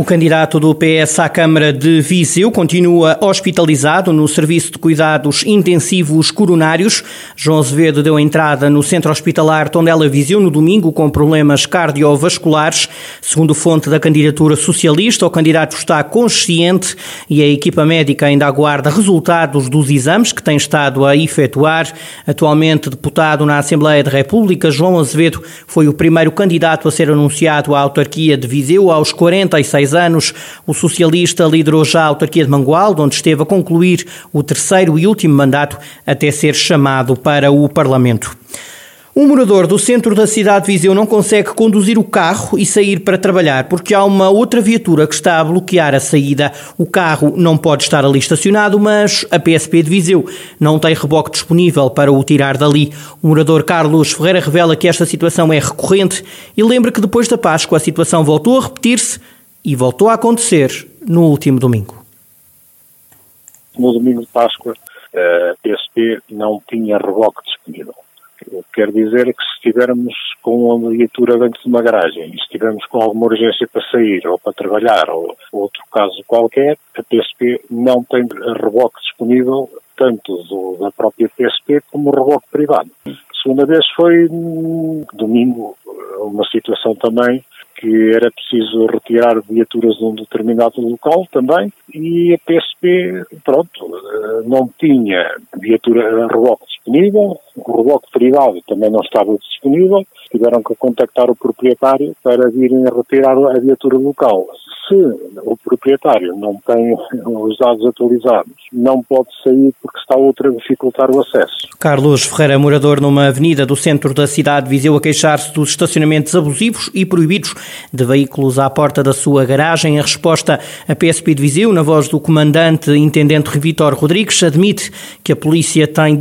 O candidato do PS à Câmara de Viseu continua hospitalizado no Serviço de Cuidados Intensivos Coronários. João Azevedo deu entrada no Centro Hospitalar Tondela Viseu no domingo com problemas cardiovasculares. Segundo fonte da candidatura socialista, o candidato está consciente e a equipa médica ainda aguarda resultados dos exames que tem estado a efetuar. Atualmente deputado na Assembleia da República, João Azevedo foi o primeiro candidato a ser anunciado à autarquia de Viseu aos 46 anos. O socialista liderou já a autarquia de Mangualde, onde esteve a concluir o terceiro e último mandato até ser chamado para o Parlamento. Um morador do centro da cidade de Viseu não consegue conduzir o carro e sair para trabalhar porque há uma outra viatura que está a bloquear a saída. O carro não pode estar ali estacionado, mas a PSP de Viseu não tem reboque disponível para o tirar dali. O morador Carlos Ferreira revela que esta situação é recorrente e lembra que depois da Páscoa a situação voltou a repetir-se e voltou a acontecer no último domingo. No domingo de Páscoa, a PSP não tinha reboque disponível. Quer dizer que se estivermos com uma viatura dentro de uma garagem e estivermos com alguma urgência para sair ou para trabalhar ou outro caso qualquer, a PSP não tem reboque disponível tanto do, da própria PSP como reboque privado. A segunda vez foi domingo, uma situação também que era preciso retirar viaturas de um determinado local também e a PSP, pronto, não tinha viatura reboque disponível, o reboque privado também não estava disponível, tiveram que contactar o proprietário para virem retirar a viatura local se o proprietário não tem os dados atualizados, não pode sair porque está outra a dificultar o acesso. Carlos Ferreira, morador numa avenida do centro da cidade de Viseu, a queixar-se dos estacionamentos abusivos e proibidos de veículos à porta da sua garagem. A resposta a PSP de Viseu, na voz do comandante intendente Vitor Rodrigues, admite que a polícia tem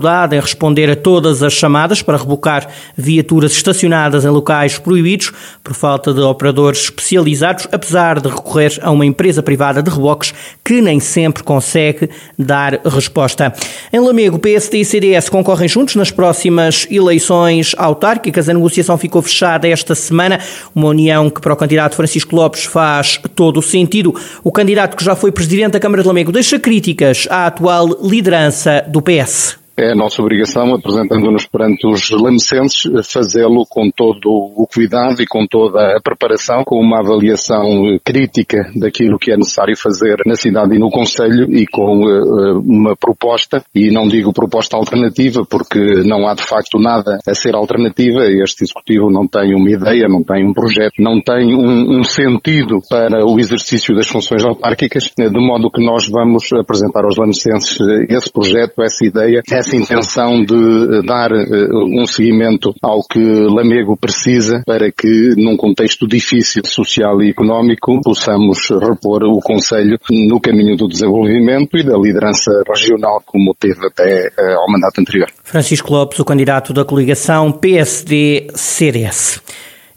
dificuldade em responder a todas as chamadas para rebocar viaturas estacionadas em locais proibidos por falta de operadores especializados, apesar de recorrer a uma empresa privada de reboques que nem sempre consegue dar resposta. Em Lamego, PSD e CDS concorrem juntos nas próximas eleições autárquicas. A negociação ficou fechada esta semana, uma união que para o candidato Francisco Lopes faz todo o sentido. O candidato que já foi presidente da Câmara de Lamego deixa críticas à atual liderança do PS é a nossa obrigação, apresentando-nos perante os lamecenses, fazê-lo com todo o cuidado e com toda a preparação, com uma avaliação crítica daquilo que é necessário fazer na cidade e no Conselho e com uh, uma proposta, e não digo proposta alternativa, porque não há de facto nada a ser alternativa, este Executivo não tem uma ideia, não tem um projeto, não tem um, um sentido para o exercício das funções autárquicas, de modo que nós vamos apresentar aos lamecenses esse projeto, essa ideia, essa essa intenção de eh, dar eh, um seguimento ao que Lamego precisa para que, num contexto difícil social e económico, possamos repor o Conselho no caminho do desenvolvimento e da liderança regional, como teve até eh, ao mandato anterior. Francisco Lopes, o candidato da coligação PSD-CDS.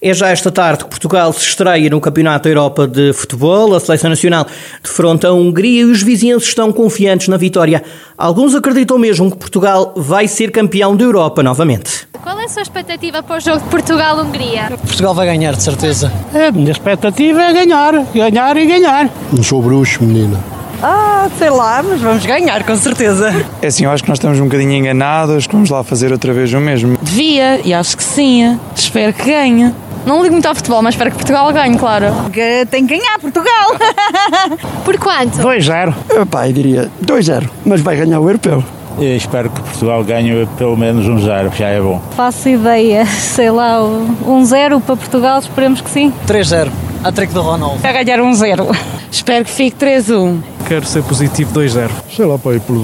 É já esta tarde que Portugal se estreia no Campeonato da Europa de Futebol. A Seleção Nacional defronta a Hungria e os vizinhos estão confiantes na vitória. Alguns acreditam mesmo que Portugal vai ser campeão da Europa novamente. Qual é a sua expectativa para o jogo de Portugal-Hungria? Portugal vai ganhar, de certeza. A minha expectativa é ganhar, ganhar e ganhar. Não sou bruxo, menina. Ah, sei lá, mas vamos ganhar, com certeza. É assim, eu acho que nós estamos um bocadinho enganados, que vamos lá fazer outra vez o mesmo. Devia, e acho que sim. Espero que ganhe. Não ligo muito ao futebol, mas espero que Portugal ganhe, claro. Que tem que ganhar Portugal. Por quanto? 2-0. Pai, diria 2-0, mas vai ganhar o europeu. Eu espero que Portugal ganhe pelo menos um zero, já é bom. Faço ideia, sei lá, um zero para Portugal, esperemos que sim. 3-0, a trick do Ronaldo. Vai ganhar um zero. Espero que fique 3-1. Quero ser positivo 2-0. Sei lá, pai, por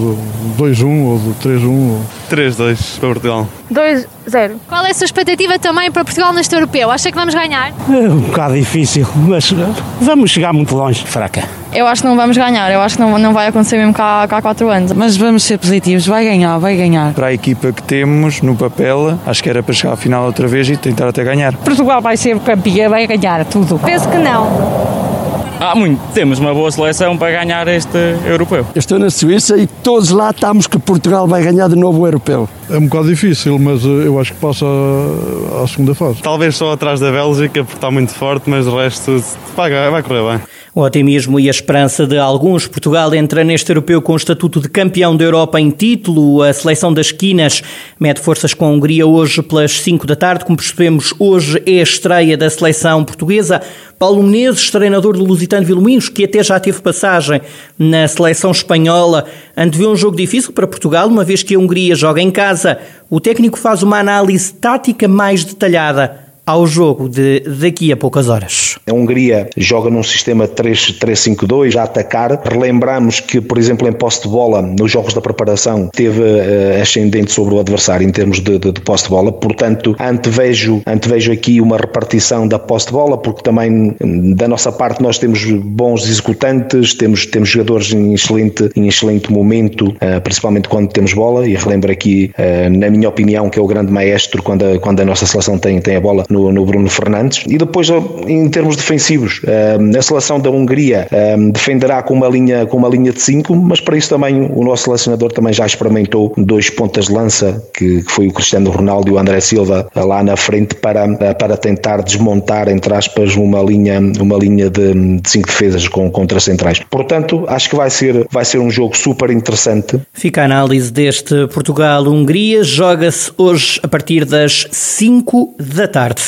2-1 ou 3-1. Ou... 3-2 para Portugal. 2-0. Qual é a sua expectativa também para Portugal neste europeu? Acha que vamos ganhar? É um bocado difícil, mas vamos chegar muito longe. Fraca. Eu acho que não vamos ganhar, eu acho que não, não vai acontecer mesmo cá, cá há 4 anos. Mas vamos ser positivos, vai ganhar, vai ganhar. Para a equipa que temos no papel, acho que era para chegar à final outra vez e tentar até ganhar. Portugal vai ser campeão, vai ganhar tudo. Penso que não. Há muito. Temos uma boa seleção para ganhar este europeu. Eu estou na Suíça e todos lá estamos que Portugal vai ganhar de novo o europeu. É um bocado difícil, mas eh, eu acho que passa à segunda fase. Talvez só atrás da Bélgica, porque está muito forte, mas o resto vai, vai correr bem. O otimismo e a esperança de alguns. Portugal entra neste europeu com o estatuto de campeão da Europa em título. A seleção das quinas mete forças com a Hungria hoje pelas 5 da tarde. Como percebemos, hoje é a estreia da seleção portuguesa. Paulo Menezes, treinador do Lusitano Vilminhos, que até já teve passagem na seleção espanhola, antevê um jogo difícil para Portugal, uma vez que a Hungria joga em casa. O técnico faz uma análise tática mais detalhada ao jogo de daqui a poucas horas. A Hungria joga num sistema 3-5-2 a atacar. Relembramos que, por exemplo, em posse de bola, nos jogos da preparação, teve uh, ascendente sobre o adversário em termos de, de, de posse de bola. Portanto, antevejo, antevejo aqui uma repartição da posse de bola, porque também da nossa parte nós temos bons executantes, temos, temos jogadores em excelente, em excelente momento, uh, principalmente quando temos bola. E relembro aqui, uh, na minha opinião, que é o grande maestro quando a, quando a nossa seleção tem, tem a bola no no, no Bruno Fernandes. E depois, em termos defensivos, ehm, a seleção da Hungria ehm, defenderá com uma linha, com uma linha de 5, mas para isso também o nosso selecionador também já experimentou dois pontas de lança, que, foi o Cristiano Ronaldo e o André Silva lá na frente para, para tentar desmontar, entre aspas, uma linha, uma linha de, de cinco defesas com, contra centrais. Portanto, acho que vai ser, vai ser um jogo super interessante. Fica a análise deste Portugal-Hungria. Joga-se hoje a partir das 5 da tarde.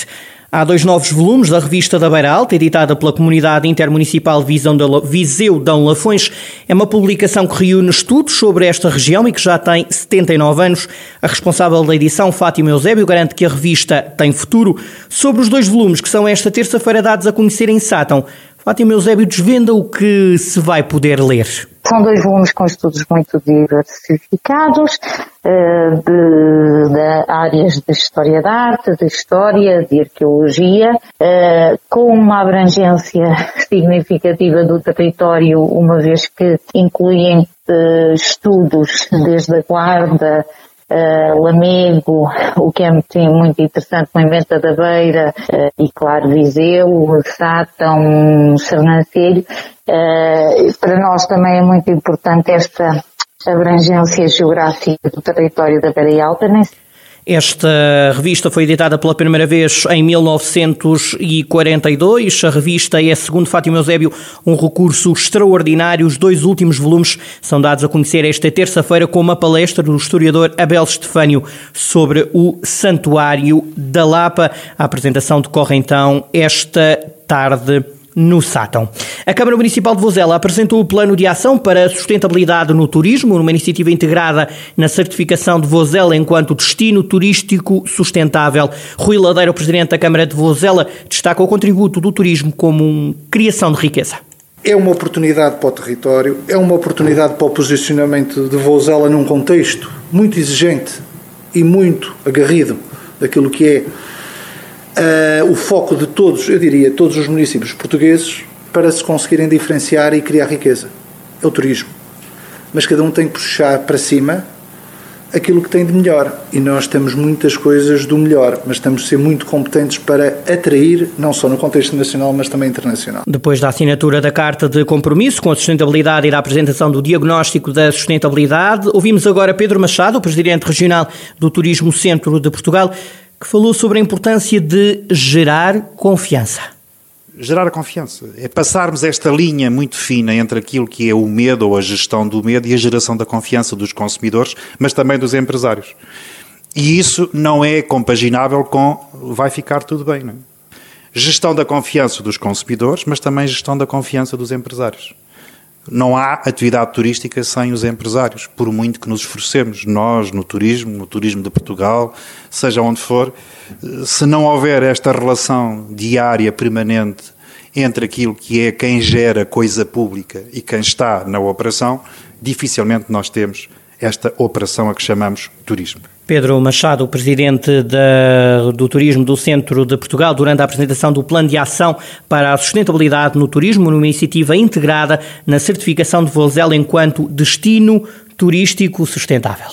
Há dois novos volumes da revista da Beira Alta, editada pela Comunidade Intermunicipal Viseu Dão Lafões. É uma publicação que reúne estudos sobre esta região e que já tem 79 anos. A responsável da edição, Fátima Eusébio, garante que a revista tem futuro. Sobre os dois volumes que são esta terça-feira dados a conhecer em Sátão, Fátima Eusébio desvenda o que se vai poder ler. São dois volumes com estudos muito diversificados, eh, de, de áreas de história da arte, de história, de arqueologia, eh, com uma abrangência significativa do território, uma vez que incluem eh, estudos desde a guarda, uh, Lamego, o que é muito, muito interessante, Moimenta da Beira uh, e, claro, Viseu, Sátão, Sernancelho. Uh, para nós também é muito importante esta abrangência geográfica do território da Beira Alta, nem esta revista foi editada pela primeira vez em 1942. A revista é, segundo Fátima Eusébio, um recurso extraordinário. Os dois últimos volumes são dados a conhecer esta terça-feira com uma palestra do historiador Abel Estefânio sobre o Santuário da Lapa. A apresentação decorre então esta tarde no Sátão. A Câmara Municipal de Vozela apresentou o plano de ação para a sustentabilidade no turismo, numa iniciativa integrada na certificação de Vozela enquanto destino turístico sustentável. Rui Ladeira, o Presidente da Câmara de Vozela, destaca o contributo do turismo como uma criação de riqueza. É uma oportunidade para o território, é uma oportunidade para o posicionamento de Vozela num contexto muito exigente e muito agarrido daquilo que é uh, o foco de todos, eu diria, todos os municípios portugueses para se conseguirem diferenciar e criar riqueza. É o turismo. Mas cada um tem que puxar para cima aquilo que tem de melhor. E nós temos muitas coisas do melhor, mas temos de ser muito competentes para atrair, não só no contexto nacional, mas também internacional. Depois da assinatura da Carta de Compromisso com a Sustentabilidade e da apresentação do Diagnóstico da Sustentabilidade, ouvimos agora Pedro Machado, o Presidente Regional do Turismo Centro de Portugal, que falou sobre a importância de gerar confiança. Gerar confiança. É passarmos esta linha muito fina entre aquilo que é o medo ou a gestão do medo e a geração da confiança dos consumidores, mas também dos empresários. E isso não é compaginável com vai ficar tudo bem. Não é? Gestão da confiança dos consumidores, mas também gestão da confiança dos empresários. Não há atividade turística sem os empresários, por muito que nos esforcemos, nós, no turismo, no turismo de Portugal, seja onde for, se não houver esta relação diária, permanente, entre aquilo que é quem gera coisa pública e quem está na operação, dificilmente nós temos esta operação a que chamamos turismo. Pedro Machado, presidente da, do Turismo do Centro de Portugal, durante a apresentação do Plano de Ação para a Sustentabilidade no Turismo, numa iniciativa integrada na certificação de Vozela enquanto destino turístico sustentável.